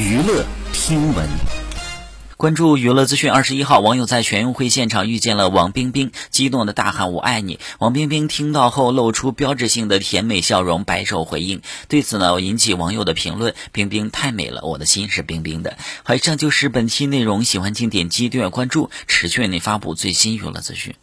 娱乐听闻。关注娱乐资讯。二十一号，网友在全运会现场遇见了王冰冰，激动的大喊“我爱你”。王冰冰听到后露出标志性的甜美笑容，摆手回应。对此呢，引起网友的评论：“冰冰太美了，我的心是冰冰的。”，以上就是本期内容，喜欢请点击订阅关注，持续为您发布最新娱乐资讯。